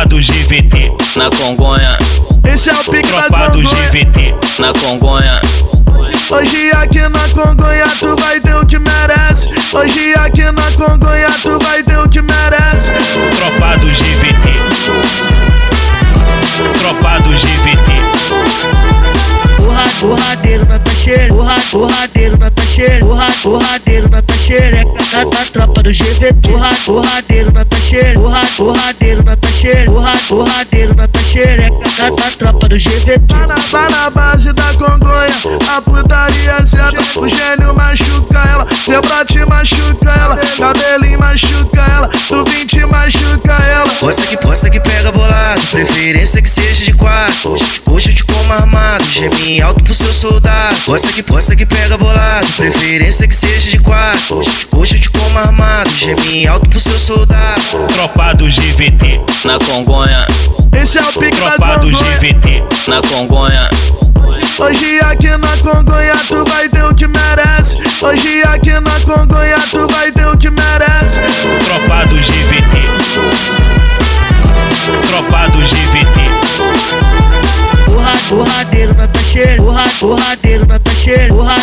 Tropa do GVT na Congonha. Esse é o pique da Tropa do Congonha. GVT na Congonha. Hoje aqui na Congonha tu vai ter o que merece. Hoje aqui na Congonha tu vai ter o que merece. Tropa do GVT. Tropa do GVT. Porra, porradeiro na taxeira, porra, porradeiro na taxeira, porra, porradeiro na da tropa do GV, porra, porradeiro na taxeira, porra, porradeiro na taxeira, porra, porradeiro na taxeira, da, da tropa do GV. Vai na, vai na base da Congonha, a putaria é certa. O gênio machuca ela, debate machuca ela, cabelinho machuca ela, do 20 machuca ela. Posta que posta que pega bolado, preferência que seja de quatro. Hoje eu te como armado, geme alto pro seu soldado. Posta que posta que pega bolado, preferência que seja de quatro. Geme alto pro seu soldado. Tropa do GVT na Congonha. Esse é o pique da Tropa do. GVT na Congonha. Hoje aqui na Congonha tu vai ter o que merece. Hoje aqui na Congonha tu vai ter o que merece. Tropa do GVT. Tropa do GVT. Porra, porradeiro na taxeira, porra, porradeiro na taxeira, porra,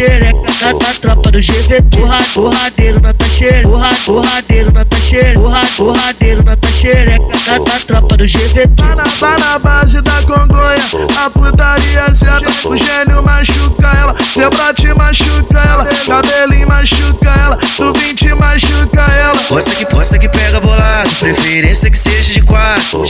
porradeiro na da tropa do GV, porra, porradeiro na taxeira, porra, porradeiro na taxeira, porra, porradeiro na taxeira, da, da tropa do GV. Vai na, vai na base da Congonha, a putaria certa. O gênio machuca ela, debate machuca ela, cabelinho machuca ela, do 20 machuca ela. Posta que posta que pega bolado, preferência que seja de quatro.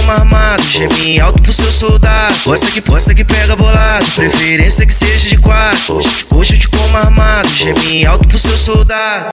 Como armado, geme alto pro seu soldado. Posta que posta que pega bolado, preferência que seja de quatro. Eu te como armado, geme alto pro seu soldado.